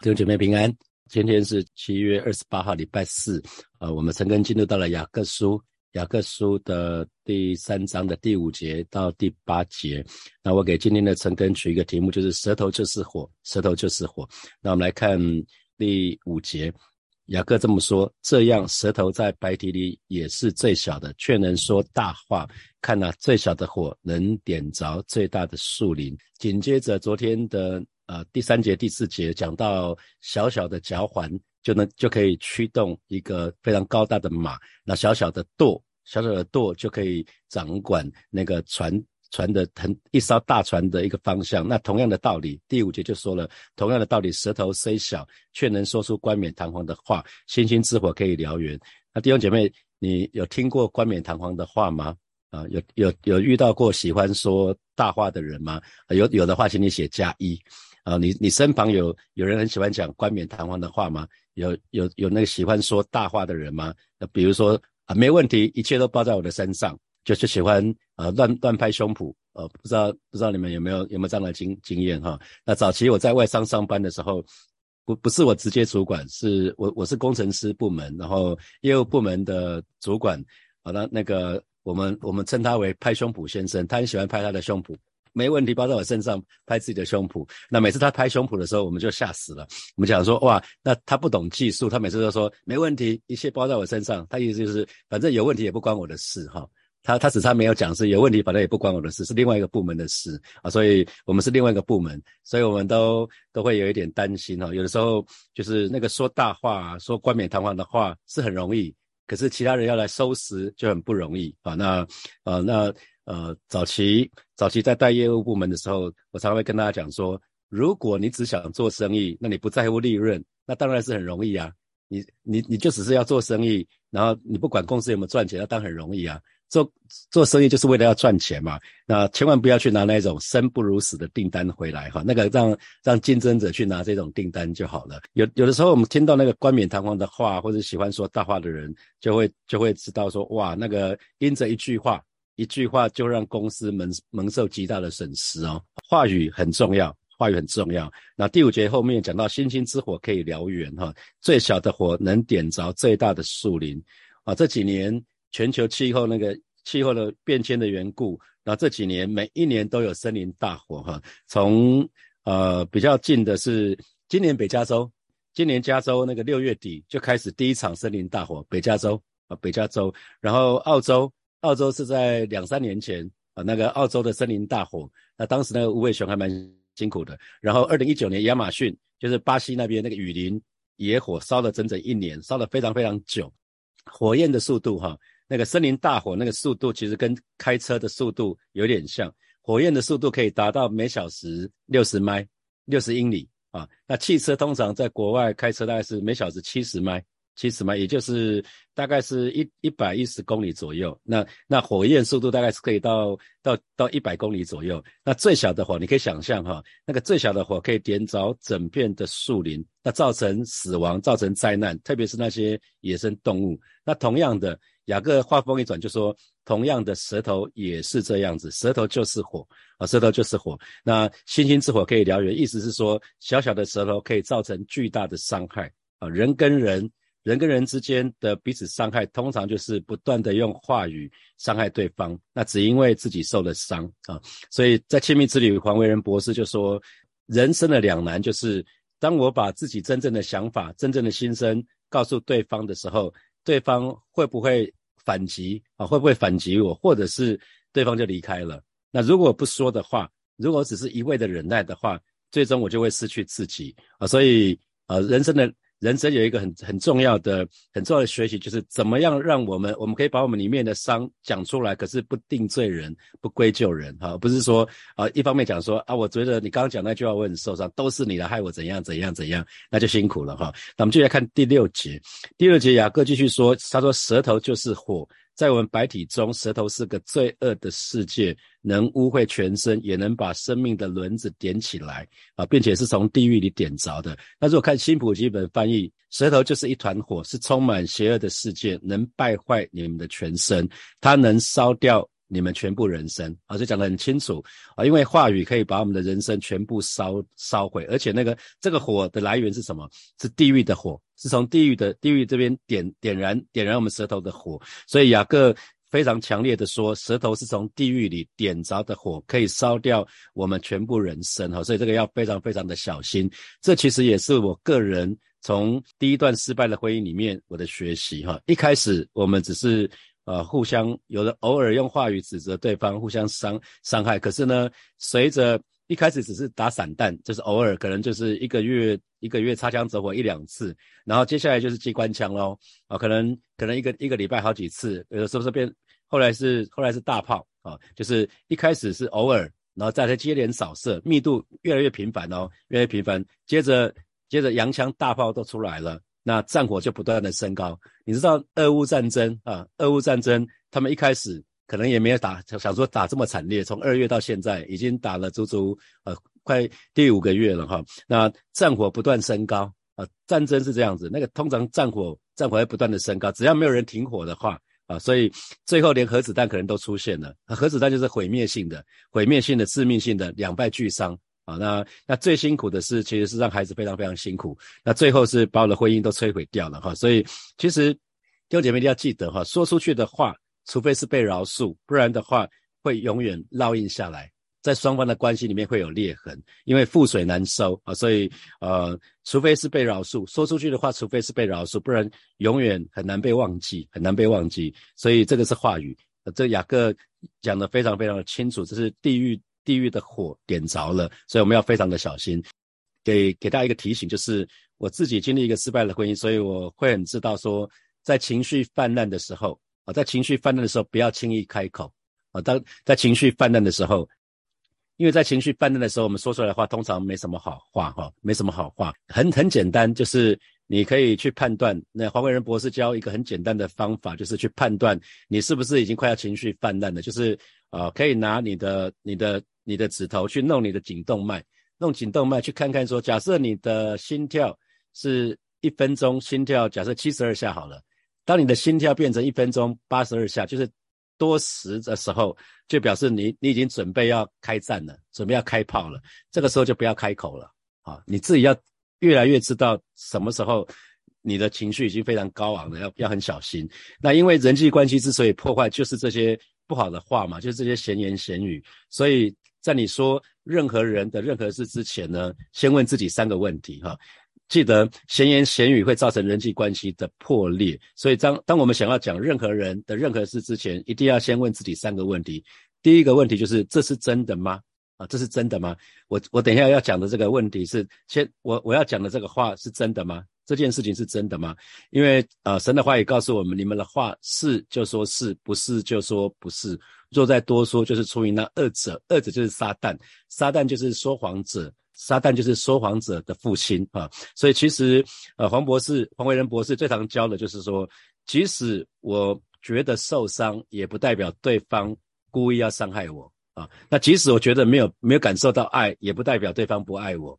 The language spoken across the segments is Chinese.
弟兄姐妹平安，今天是七月二十八号，礼拜四。呃，我们陈根进入到了雅各书，雅各书的第三章的第五节到第八节。那我给今天的陈根取一个题目，就是舌头就是火，舌头就是火。那我们来看第五节，雅各这么说：这样舌头在白体里也是最小的，却能说大话。看呐，最小的火能点着最大的树林。紧接着昨天的。呃，第三节、第四节讲到小小的脚环就能就可以驱动一个非常高大的马，那小小的舵，小小的舵就可以掌管那个船船的很一艘大船的一个方向。那同样的道理，第五节就说了同样的道理，舌头虽小，却能说出冠冕堂皇的话，星星之火可以燎原。那弟兄姐妹，你有听过冠冕堂皇的话吗？啊，有有有遇到过喜欢说大话的人吗？有有的话，请你写加一。啊，你你身旁有有人很喜欢讲冠冕堂皇的话吗？有有有那个喜欢说大话的人吗？那比如说啊，没问题，一切都包在我的身上，就是喜欢呃乱乱拍胸脯，呃，不知道不知道你们有没有有没有这样的经经验哈？那早期我在外商上班的时候，不不是我直接主管，是我我是工程师部门，然后业务部门的主管，好那那个我们我们称他为拍胸脯先生，他很喜欢拍他的胸脯。没问题，包在我身上拍自己的胸脯。那每次他拍胸脯的时候，我们就吓死了。我们讲说，哇，那他不懂技术，他每次都说没问题，一切包在我身上。他意思就是，反正有问题也不关我的事哈。他他只差没有讲是有问题，反正也不关我的事，是另外一个部门的事啊。所以我们是另外一个部门，所以我们都都会有一点担心哈。有的时候就是那个说大话、说冠冕堂皇的话是很容易，可是其他人要来收拾就很不容易啊。那啊那。呃，早期早期在带业务部门的时候，我常会跟大家讲说，如果你只想做生意，那你不在乎利润，那当然是很容易啊。你你你就只是要做生意，然后你不管公司有没有赚钱，那当然很容易啊。做做生意就是为了要赚钱嘛，那千万不要去拿那种生不如死的订单回来哈，那个让让竞争者去拿这种订单就好了。有有的时候我们听到那个冠冕堂皇的话，或者喜欢说大话的人，就会就会知道说，哇，那个因着一句话。一句话就让公司蒙蒙受极大的损失哦，话语很重要，话语很重要。那第五节后面讲到星星之火可以燎原哈，最小的火能点着最大的树林啊。这几年全球气候那个气候的变迁的缘故，那这几年每一年都有森林大火哈。从呃比较近的是今年北加州，今年加州那个六月底就开始第一场森林大火，北加州啊北加州，然后澳洲。澳洲是在两三年前啊，那个澳洲的森林大火，那当时那个无尾熊还蛮辛苦的。然后二零一九年亚马逊，就是巴西那边那个雨林野火烧了整整一年，烧了非常非常久。火焰的速度哈，那个森林大火那个速度其实跟开车的速度有点像，火焰的速度可以达到每小时六十迈，六十英里啊。那汽车通常在国外开车大概是每小时七十迈。其实嘛，也就是大概是一一百一十公里左右。那那火焰速度大概是可以到到到一百公里左右。那最小的火，你可以想象哈，那个最小的火可以点着整片的树林，那造成死亡，造成灾难，特别是那些野生动物。那同样的，雅各话锋一转就说，同样的舌头也是这样子，舌头就是火啊，舌头就是火。那星星之火可以燎原，意思是说，小小的舌头可以造成巨大的伤害啊，人跟人。人跟人之间的彼此伤害，通常就是不断的用话语伤害对方，那只因为自己受了伤啊。所以在亲密之旅，黄维仁博士就说，人生的两难就是，当我把自己真正的想法、真正的心声告诉对方的时候，对方会不会反击啊？会不会反击我？或者是对方就离开了？那如果不说的话，如果只是一味的忍耐的话，最终我就会失去自己啊。所以呃，人生的。人生有一个很很重要的、很重要的学习，就是怎么样让我们，我们可以把我们里面的伤讲出来，可是不定罪人，不归咎人，哈，不是说啊，一方面讲说啊，我觉得你刚刚讲那句话我很受伤，都是你的害我怎样怎样怎样，那就辛苦了哈。那我们就来看第六节，第六节雅各继续说，他说舌头就是火。在我们白体中，舌头是个罪恶的世界，能污秽全身，也能把生命的轮子点起来啊，并且是从地狱里点着的。那如果看新普基本翻译，舌头就是一团火，是充满邪恶的世界，能败坏你们的全身，它能烧掉。你们全部人生啊，就讲得很清楚啊，因为话语可以把我们的人生全部烧烧毁，而且那个这个火的来源是什么？是地狱的火，是从地狱的地狱这边点点燃点燃我们舌头的火，所以雅各非常强烈的说，舌头是从地狱里点着的火，可以烧掉我们全部人生哈，所以这个要非常非常的小心。这其实也是我个人从第一段失败的婚姻里面我的学习哈，一开始我们只是。呃，互相有的偶尔用话语指责对方，互相伤伤害。可是呢，随着一开始只是打散弹，就是偶尔，可能就是一个月一个月擦枪走火一两次，然后接下来就是机关枪喽。啊，可能可能一个一个礼拜好几次，有的时候是变，后来是后来是大炮啊，就是一开始是偶尔，然后再来接连扫射，密度越来越频繁哦，越来越频繁，接着接着洋枪大炮都出来了。那战火就不断的升高，你知道俄乌战争啊？俄乌战争，他们一开始可能也没有打，想说打这么惨烈，从二月到现在已经打了足足呃快第五个月了哈。那战火不断升高啊，战争是这样子，那个通常战火战火会不断的升高，只要没有人停火的话啊，所以最后连核子弹可能都出现了，核子弹就是毁灭性的、毁灭性的、致命性的，两败俱伤。啊，那那最辛苦的是，其实是让孩子非常非常辛苦。那最后是把我的婚姻都摧毁掉了哈。所以其实弟兄姐妹一定要记得哈，说出去的话，除非是被饶恕，不然的话会永远烙印下来，在双方的关系里面会有裂痕，因为覆水难收啊。所以呃，除非是被饶恕，说出去的话，除非是被饶恕，不然永远很难被忘记，很难被忘记。所以这个是话语，这雅各讲的非常非常的清楚，这是地狱。地狱的火点着了，所以我们要非常的小心。给给大家一个提醒，就是我自己经历一个失败的婚姻，所以我会很知道说，在情绪泛滥的时候啊，在情绪泛滥的时候不要轻易开口啊。当在情绪泛滥的时候，因为在情绪泛滥的时候，我们说出来的话通常没什么好话哈，没什么好话。很很简单，就是你可以去判断。那黄伟仁博士教一个很简单的方法，就是去判断你是不是已经快要情绪泛滥了，就是啊，可以拿你的你的。你的指头去弄你的颈动脉，弄颈动脉去看看，说假设你的心跳是一分钟心跳，假设七十二下好了。当你的心跳变成一分钟八十二下，就是多时的时候，就表示你你已经准备要开战了，准备要开炮了。这个时候就不要开口了啊！你自己要越来越知道什么时候你的情绪已经非常高昂了，要要很小心。那因为人际关系之所以破坏，就是这些不好的话嘛，就是这些闲言闲语，所以。在你说任何人的任何事之前呢，先问自己三个问题哈。记得闲言闲语会造成人际关系的破裂，所以当当我们想要讲任何人的任何事之前，一定要先问自己三个问题。第一个问题就是这是真的吗？啊，这是真的吗？我我等一下要讲的这个问题是先我我要讲的这个话是真的吗？这件事情是真的吗？因为呃，神的话也告诉我们，你们的话是就说是不是就说不是。若再多说，就是出于那二者，二者就是撒旦，撒旦就是说谎者，撒旦就是说谎者的父亲啊。所以其实呃，黄博士、黄维仁博士最常教的就是说，即使我觉得受伤，也不代表对方故意要伤害我啊。那即使我觉得没有没有感受到爱，也不代表对方不爱我。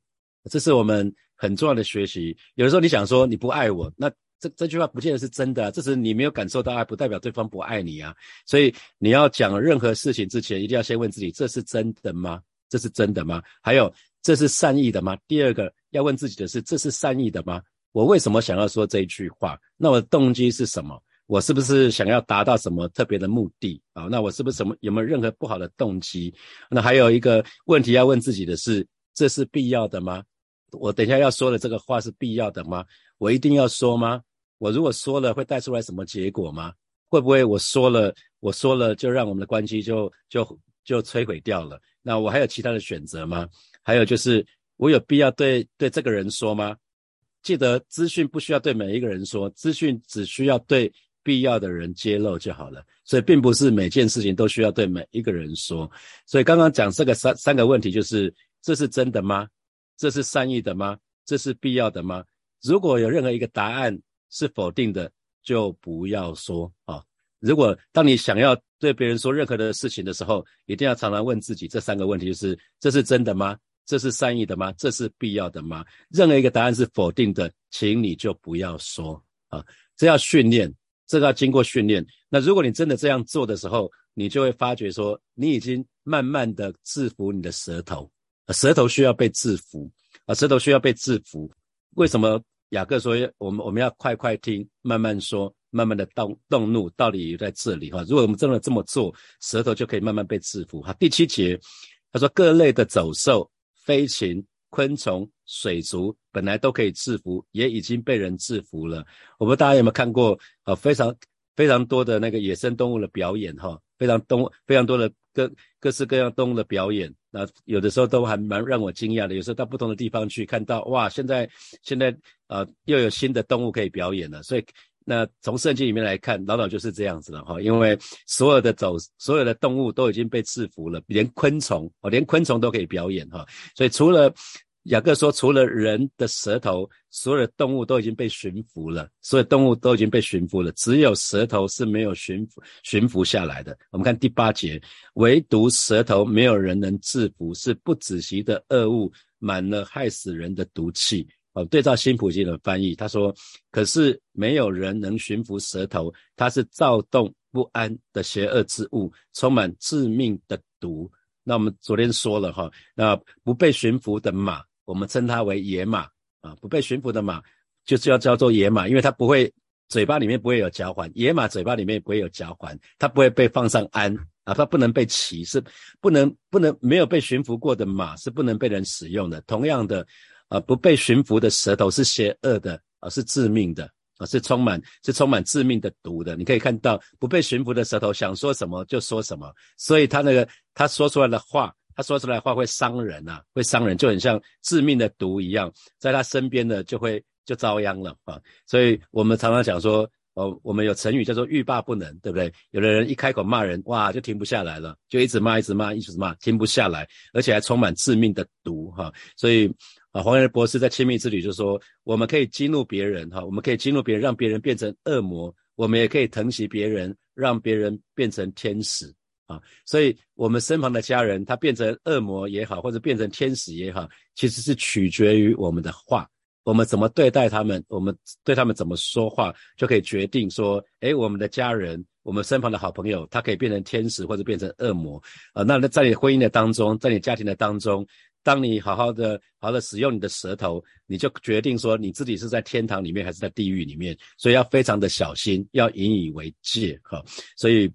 这是我们很重要的学习。有的时候你想说你不爱我，那这这句话不见得是真的。这是你没有感受到爱，不代表对方不爱你啊。所以你要讲任何事情之前，一定要先问自己：这是真的吗？这是真的吗？还有，这是善意的吗？第二个要问自己的是：这是善意的吗？我为什么想要说这一句话？那我的动机是什么？我是不是想要达到什么特别的目的啊？那我是不是什么有没有任何不好的动机？那还有一个问题要问自己的是：这是必要的吗？我等一下要说的这个话是必要的吗？我一定要说吗？我如果说了会带出来什么结果吗？会不会我说了我说了就让我们的关系就就就摧毁掉了？那我还有其他的选择吗？还有就是我有必要对对这个人说吗？记得资讯不需要对每一个人说，资讯只需要对必要的人揭露就好了。所以并不是每件事情都需要对每一个人说。所以刚刚讲这个三三个问题，就是这是真的吗？这是善意的吗？这是必要的吗？如果有任何一个答案是否定的，就不要说啊。如果当你想要对别人说任何的事情的时候，一定要常常问自己这三个问题：就是这是真的吗？这是善意的吗？这是必要的吗？任何一个答案是否定的，请你就不要说啊。这要训练，这个要经过训练。那如果你真的这样做的时候，你就会发觉说，你已经慢慢的制服你的舌头，舌头需要被制服啊，舌头需要被制服。为什么雅各说我们我们要快快听，慢慢说，慢慢的动动怒，道理在这里哈。如果我们真的这么做，舌头就可以慢慢被制服哈。第七节他说，各类的走兽、飞禽、昆虫、水族本来都可以制服，也已经被人制服了。我不知道大家有没有看过啊？非常。非常多的那个野生动物的表演，哈，非常动非常多的各各式各样动物的表演，那有的时候都还蛮让我惊讶的。有时候到不同的地方去看到，哇，现在现在呃又有新的动物可以表演了。所以那从圣经里面来看，老早就是这样子了，哈，因为所有的走所有的动物都已经被制服了，连昆虫哦，连昆虫都可以表演，哈，所以除了。雅各说：“除了人的舌头，所有的动物都已经被驯服了。所有动物都已经被驯服了，只有舌头是没有驯服驯服下来的。我们看第八节，唯独舌头没有人能制服，是不仔细的恶物，满了害死人的毒气。”哦，对照新普京的翻译，他说：“可是没有人能驯服舌头，它是躁动不安的邪恶之物，充满致命的毒。”那我们昨天说了哈，那不被驯服的马。我们称它为野马啊，不被驯服的马就是要叫做野马，因为它不会嘴巴里面不会有嚼环，野马嘴巴里面不会有嚼环，它不会被放上鞍啊，它不能被骑，是不能不能没有被驯服过的马是不能被人使用的。同样的，啊，不被驯服的舌头是邪恶的啊，是致命的啊，是充满是充满致命的毒的。你可以看到不被驯服的舌头想说什么就说什么，所以他那个他说出来的话。他说出来话会伤人呐，会伤人，就很像致命的毒一样，在他身边的就会就遭殃了啊。所以我们常常讲说，哦，我们有成语叫做欲罢不能，对不对？有的人一开口骂人，哇，就停不下来了，就一直骂，一直骂，一直骂，停不下来，而且还充满致命的毒哈。所以啊，黄仁博士在亲密之旅就说，我们可以激怒别人哈，我们可以激怒别人，让别人变成恶魔；我们也可以疼惜别人，让别人变成天使。啊，所以我们身旁的家人，他变成恶魔也好，或者变成天使也好，其实是取决于我们的话，我们怎么对待他们，我们对他们怎么说话，就可以决定说，诶，我们的家人，我们身旁的好朋友，他可以变成天使或者变成恶魔。啊，那在你婚姻的当中，在你家庭的当中，当你好好的、好的使用你的舌头，你就决定说你自己是在天堂里面还是在地狱里面，所以要非常的小心，要引以为戒，哈，所以。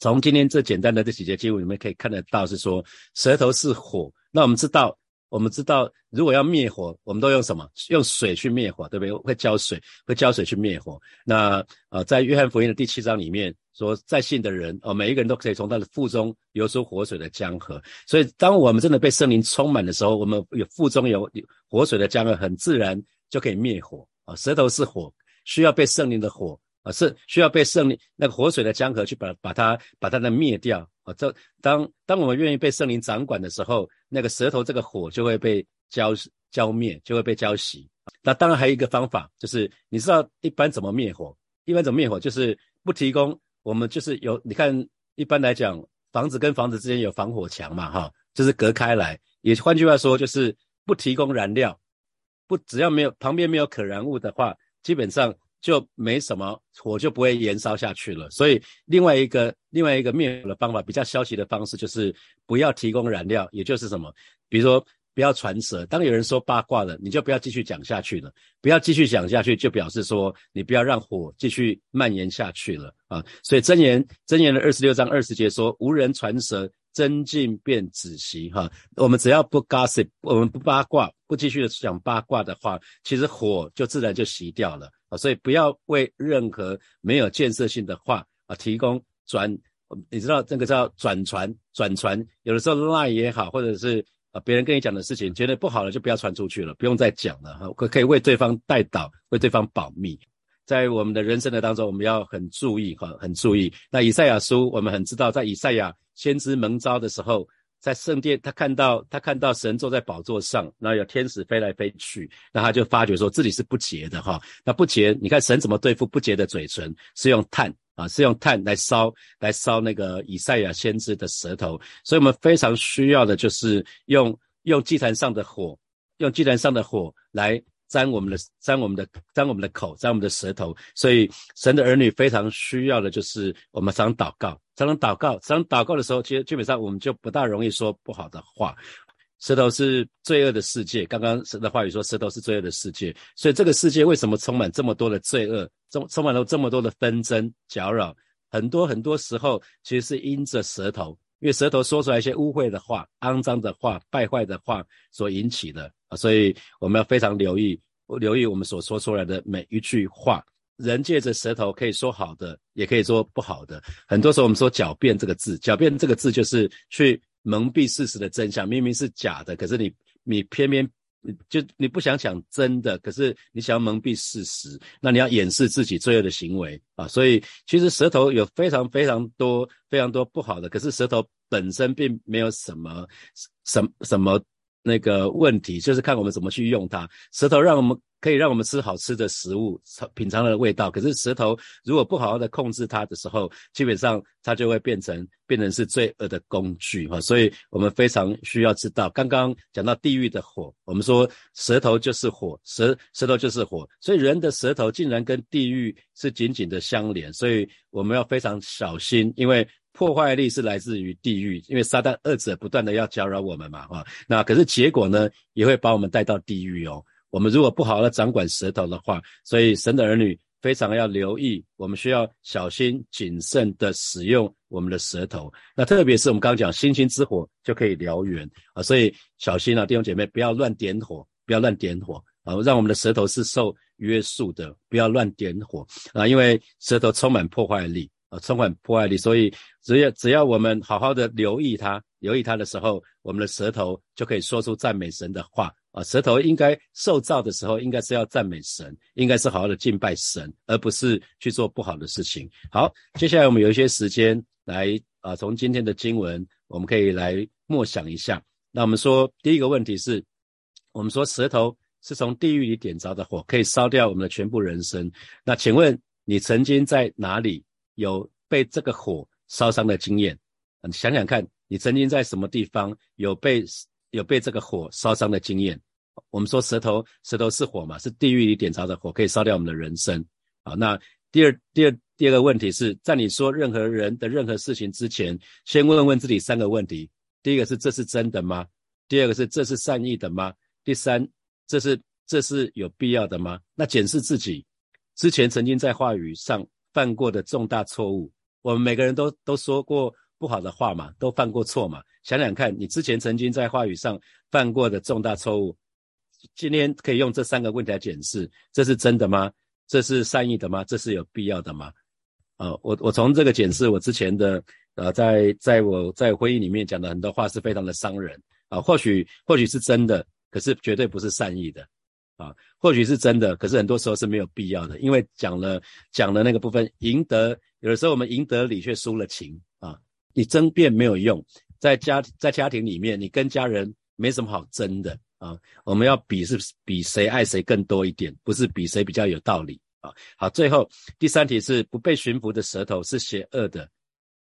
从今天这简单的这几节经文里面可以看得到，是说舌头是火。那我们知道，我们知道，如果要灭火，我们都用什么？用水去灭火，对不对？会浇水，会浇水去灭火。那呃，在约翰福音的第七章里面说，在信的人哦，每一个人都可以从他的腹中流出活水的江河。所以，当我们真的被圣灵充满的时候，我们有腹中有活水的江河，很自然就可以灭火啊。舌头是火，需要被圣灵的火。啊，是需要被圣灵那个活水的江河去把把它把它的灭掉啊。这当当我们愿意被圣灵掌管的时候，那个舌头这个火就会被浇浇灭，就会被浇熄。那当然还有一个方法，就是你知道一般怎么灭火？一般怎么灭火？就是不提供我们就是有你看，一般来讲，房子跟房子之间有防火墙嘛，哈，就是隔开来。也换句话说，就是不提供燃料，不只要没有旁边没有可燃物的话，基本上。就没什么火就不会燃烧下去了，所以另外一个另外一个灭火的方法，比较消极的方式就是不要提供燃料，也就是什么，比如说不要传舌。当有人说八卦了，你就不要继续讲下去了，不要继续讲下去，就表示说你不要让火继续蔓延下去了啊。所以真言真言的二十六章二十节说，无人传舌，真进便止息。哈，我们只要不 gossip，我们不八卦，不继续的讲八卦的话，其实火就自然就熄掉了。啊，所以不要为任何没有建设性的话啊提供转，你知道这个叫转传，转传有的时候赖也好，或者是啊别人跟你讲的事情，觉得不好了就不要传出去了，不用再讲了哈，可可以为对方代祷，为对方保密。在我们的人生的当中，我们要很注意哈，很注意。那以赛亚书我们很知道，在以赛亚先知蒙召的时候。在圣殿，他看到他看到神坐在宝座上，然后有天使飞来飞去，那他就发觉说自己是不洁的哈。那不洁，你看神怎么对付不洁的嘴唇？是用炭啊，是用炭来烧，来烧那个以赛亚先知的舌头。所以我们非常需要的就是用用祭坛上的火，用祭坛上的火来沾我们的沾我们的沾我们的口，沾我们的舌头。所以神的儿女非常需要的就是我们常祷告。常常祷告，常常祷告的时候，其实基本上我们就不大容易说不好的话。舌头是罪恶的世界，刚刚神的话语说，舌头是罪恶的世界，所以这个世界为什么充满这么多的罪恶，充充满了这么多的纷争搅扰？很多很多时候，其实是因着舌头，因为舌头说出来一些污秽的话、肮脏的话、败坏的话所引起的啊，所以我们要非常留意，留意我们所说出来的每一句话。人借着舌头可以说好的，也可以说不好的。很多时候我们说狡辩这个字，狡辩这个字就是去。蒙蔽事实的真相，明明是假的，可是你你偏偏就你不想讲真的，可是你想要蒙蔽事实，那你要掩饰自己罪恶的行为啊！所以其实舌头有非常非常多非常多不好的，可是舌头本身并没有什么什什么那个问题，就是看我们怎么去用它。舌头让我们。可以让我们吃好吃的食物，品尝它的味道。可是舌头如果不好好的控制它的时候，基本上它就会变成变成是罪恶的工具哈。所以我们非常需要知道，刚刚讲到地狱的火，我们说舌头就是火，舌舌头就是火，所以人的舌头竟然跟地狱是紧紧的相连。所以我们要非常小心，因为破坏力是来自于地狱，因为撒旦恶者不断的要搅扰我们嘛哈。那可是结果呢，也会把我们带到地狱哦。我们如果不好好的掌管舌头的话，所以神的儿女非常要留意，我们需要小心谨慎的使用我们的舌头。那特别是我们刚讲星星之火就可以燎原啊，所以小心啊，弟兄姐妹不要乱点火，不要乱点火啊，让我们的舌头是受约束的，不要乱点火啊，因为舌头充满破坏力啊，充满破坏力，所以只要只要我们好好的留意它，留意它的时候，我们的舌头就可以说出赞美神的话。啊，舌头应该受造的时候，应该是要赞美神，应该是好好的敬拜神，而不是去做不好的事情。好，接下来我们有一些时间来啊，从今天的经文，我们可以来默想一下。那我们说第一个问题是，我们说舌头是从地狱里点着的火，可以烧掉我们的全部人生。那请问你曾经在哪里有被这个火烧伤的经验？想想看，你曾经在什么地方有被？有被这个火烧伤的经验，我们说舌头，舌头是火嘛，是地狱里点着的火，可以烧掉我们的人生。好，那第二、第二、第二个问题是在你说任何人的任何事情之前，先问问自己三个问题：第一个是这是真的吗？第二个是这是善意的吗？第三，这是这是有必要的吗？那检视自己之前曾经在话语上犯过的重大错误，我们每个人都都说过。不好的话嘛，都犯过错嘛。想想看你之前曾经在话语上犯过的重大错误，今天可以用这三个问题来检视：这是真的吗？这是善意的吗？这是有必要的吗？啊，我我从这个检视我之前的呃，在在我在会议里面讲的很多话是非常的伤人啊。或许或许是真的，可是绝对不是善意的啊。或许是真的，可是很多时候是没有必要的，因为讲了讲了那个部分，赢得有的时候我们赢得理却输了情。你争辩没有用，在家在家庭里面，你跟家人没什么好争的啊。我们要比是比谁爱谁更多一点，不是比谁比较有道理啊。好，最后第三题是不被驯服的舌头是邪恶的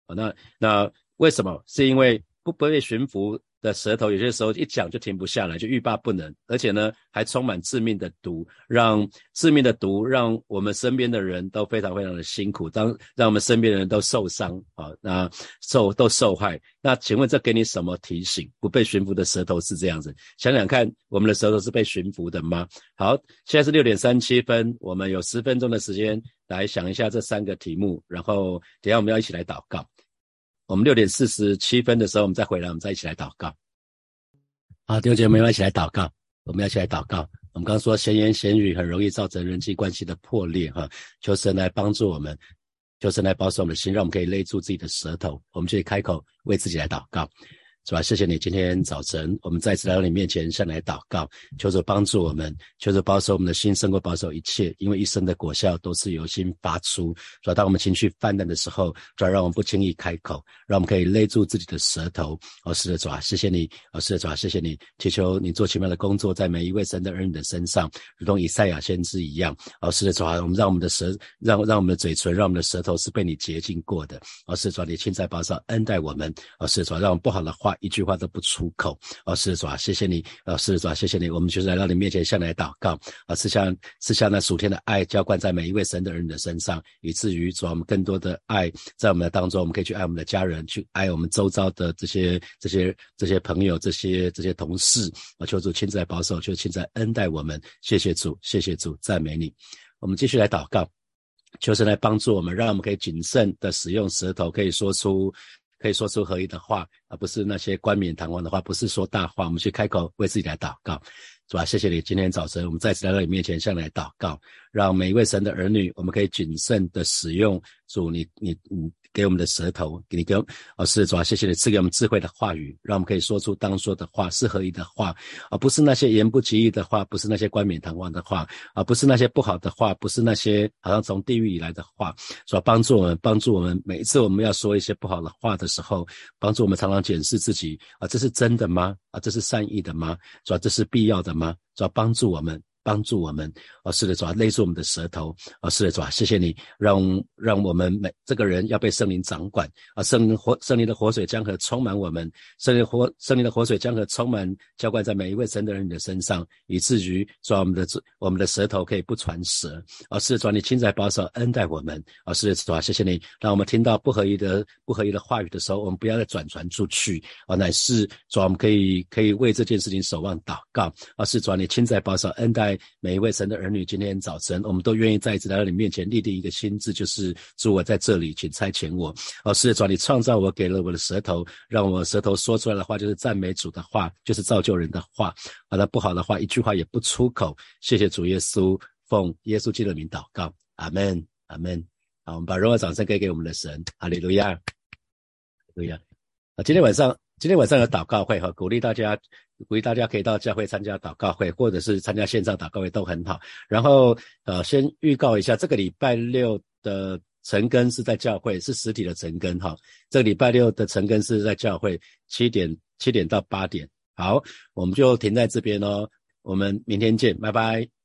啊。那那为什么？是因为不被驯服。的舌头有些时候一讲就停不下来，就欲罢不能，而且呢还充满致命的毒，让致命的毒让我们身边的人都非常非常的辛苦，当让我们身边的人都受伤啊，那受都受害。那请问这给你什么提醒？不被驯服的舌头是这样子，想想看，我们的舌头是被驯服的吗？好，现在是六点三七分，我们有十分钟的时间来想一下这三个题目，然后等下我们要一起来祷告。我们六点四十七分的时候，我们再回来，我们再一起来祷告。好，弟兄姐妹们一起来祷告。我们要一起来祷告。我们刚刚说闲言闲语很容易造成人际关系的破裂，哈，求神来帮助我们，求神来保守我们的心，让我们可以勒住自己的舌头，我们就可以开口为自己来祷告。是吧？谢谢你，今天早晨我们再次来到你面前，向你来祷告，求主帮助我们，求主保守我们的心，胜过保守一切。因为一生的果效都是由心发出。是吧？当我们情绪泛滥的时候，主要让我们不轻易开口，让我们可以勒住自己的舌头。哦，是的，主啊，谢谢你。哦，是的，主啊，谢谢你。祈求你做奇妙的工作，在每一位神的儿女的身上，如同以赛亚先知一样。哦，是的，主啊，我们让我们的舌，让让我们的嘴唇，让我们的舌头是被你洁净过的。哦，是主啊，你亲在保守恩待我们。哦，是主啊，让我们不好的话。一句话都不出口。哦，是主啊，谢谢你，哦，是主啊，谢谢你，我们就是来到你面前向你来祷告，哦，是像是像那属天的爱浇灌在每一位神的人的身上，以至于主啊，我们更多的爱在我们的当中，我们可以去爱我们的家人，去爱我们周遭的这些这些这些朋友，这些这些同事，啊，求主亲自来保守，求亲自来恩待我们，谢谢主，谢谢主，赞美你。我们继续来祷告，求神来帮助我们，让我们可以谨慎的使用舌头，可以说出可以说出合一的话，而不是那些冠冕堂皇的话，不是说大话。我们去开口为自己来祷告，是吧？谢谢你，今天早晨我们再次来到你面前，向你来祷告，让每一位神的儿女，我们可以谨慎的使用主你你你。给我们的舌头，给你给哦，是主啊，谢谢你赐给我们智慧的话语，让我们可以说出当说的话，是合一的话，而不是那些言不及义的话，不是那些冠冕堂皇的话，而不是那些不好的话，不是那些好像从地狱以来的话，说帮助我们，帮助我们，每一次我们要说一些不好的话的时候，帮助我们常常检视自己啊，这是真的吗？啊，这是善意的吗？主要这是必要的吗？主要帮助我们。帮助我们，哦，是的，主啊，勒住我们的舌头，哦，是的，主啊，谢谢你，让让我们每这个人要被圣灵掌管，啊，圣灵活圣灵的活水江河充满我们，圣灵活圣灵的活水江河充满浇灌在每一位神的人的身上，以至于说我们的我们的舌头可以不传舌，哦，是的，主啊，你亲自保守恩待我们，哦，是的，主啊，谢谢你，让我们听到不合一的不合一的话语的时候，我们不要再转传出去，哦，乃是主，我们可以可以为这件事情守望祷告，哦，是主啊，你亲自保守恩待。每一位神的儿女，今天早晨，我们都愿意再一次来到你面前立定一个心志，就是主我在这里，请差遣我。哦，是主，你创造我，给了我的舌头，让我舌头说出来的话就是赞美主的话，就是造就人的话。好了，不好的话一句话也不出口。谢谢主耶稣，奉耶稣基督的名祷告，阿门，阿门。好，我们把荣耀掌声给给我们的神，哈利路亚，路亚。啊，今天晚上。今天晚上有祷告会哈，鼓励大家，鼓励大家可以到教会参加祷告会，或者是参加线上祷告会都很好。然后呃，先预告一下，这个礼拜六的晨更是在教会，是实体的晨更哈。这个礼拜六的晨更是在教会，七点七点到八点。好，我们就停在这边哦，我们明天见，拜拜。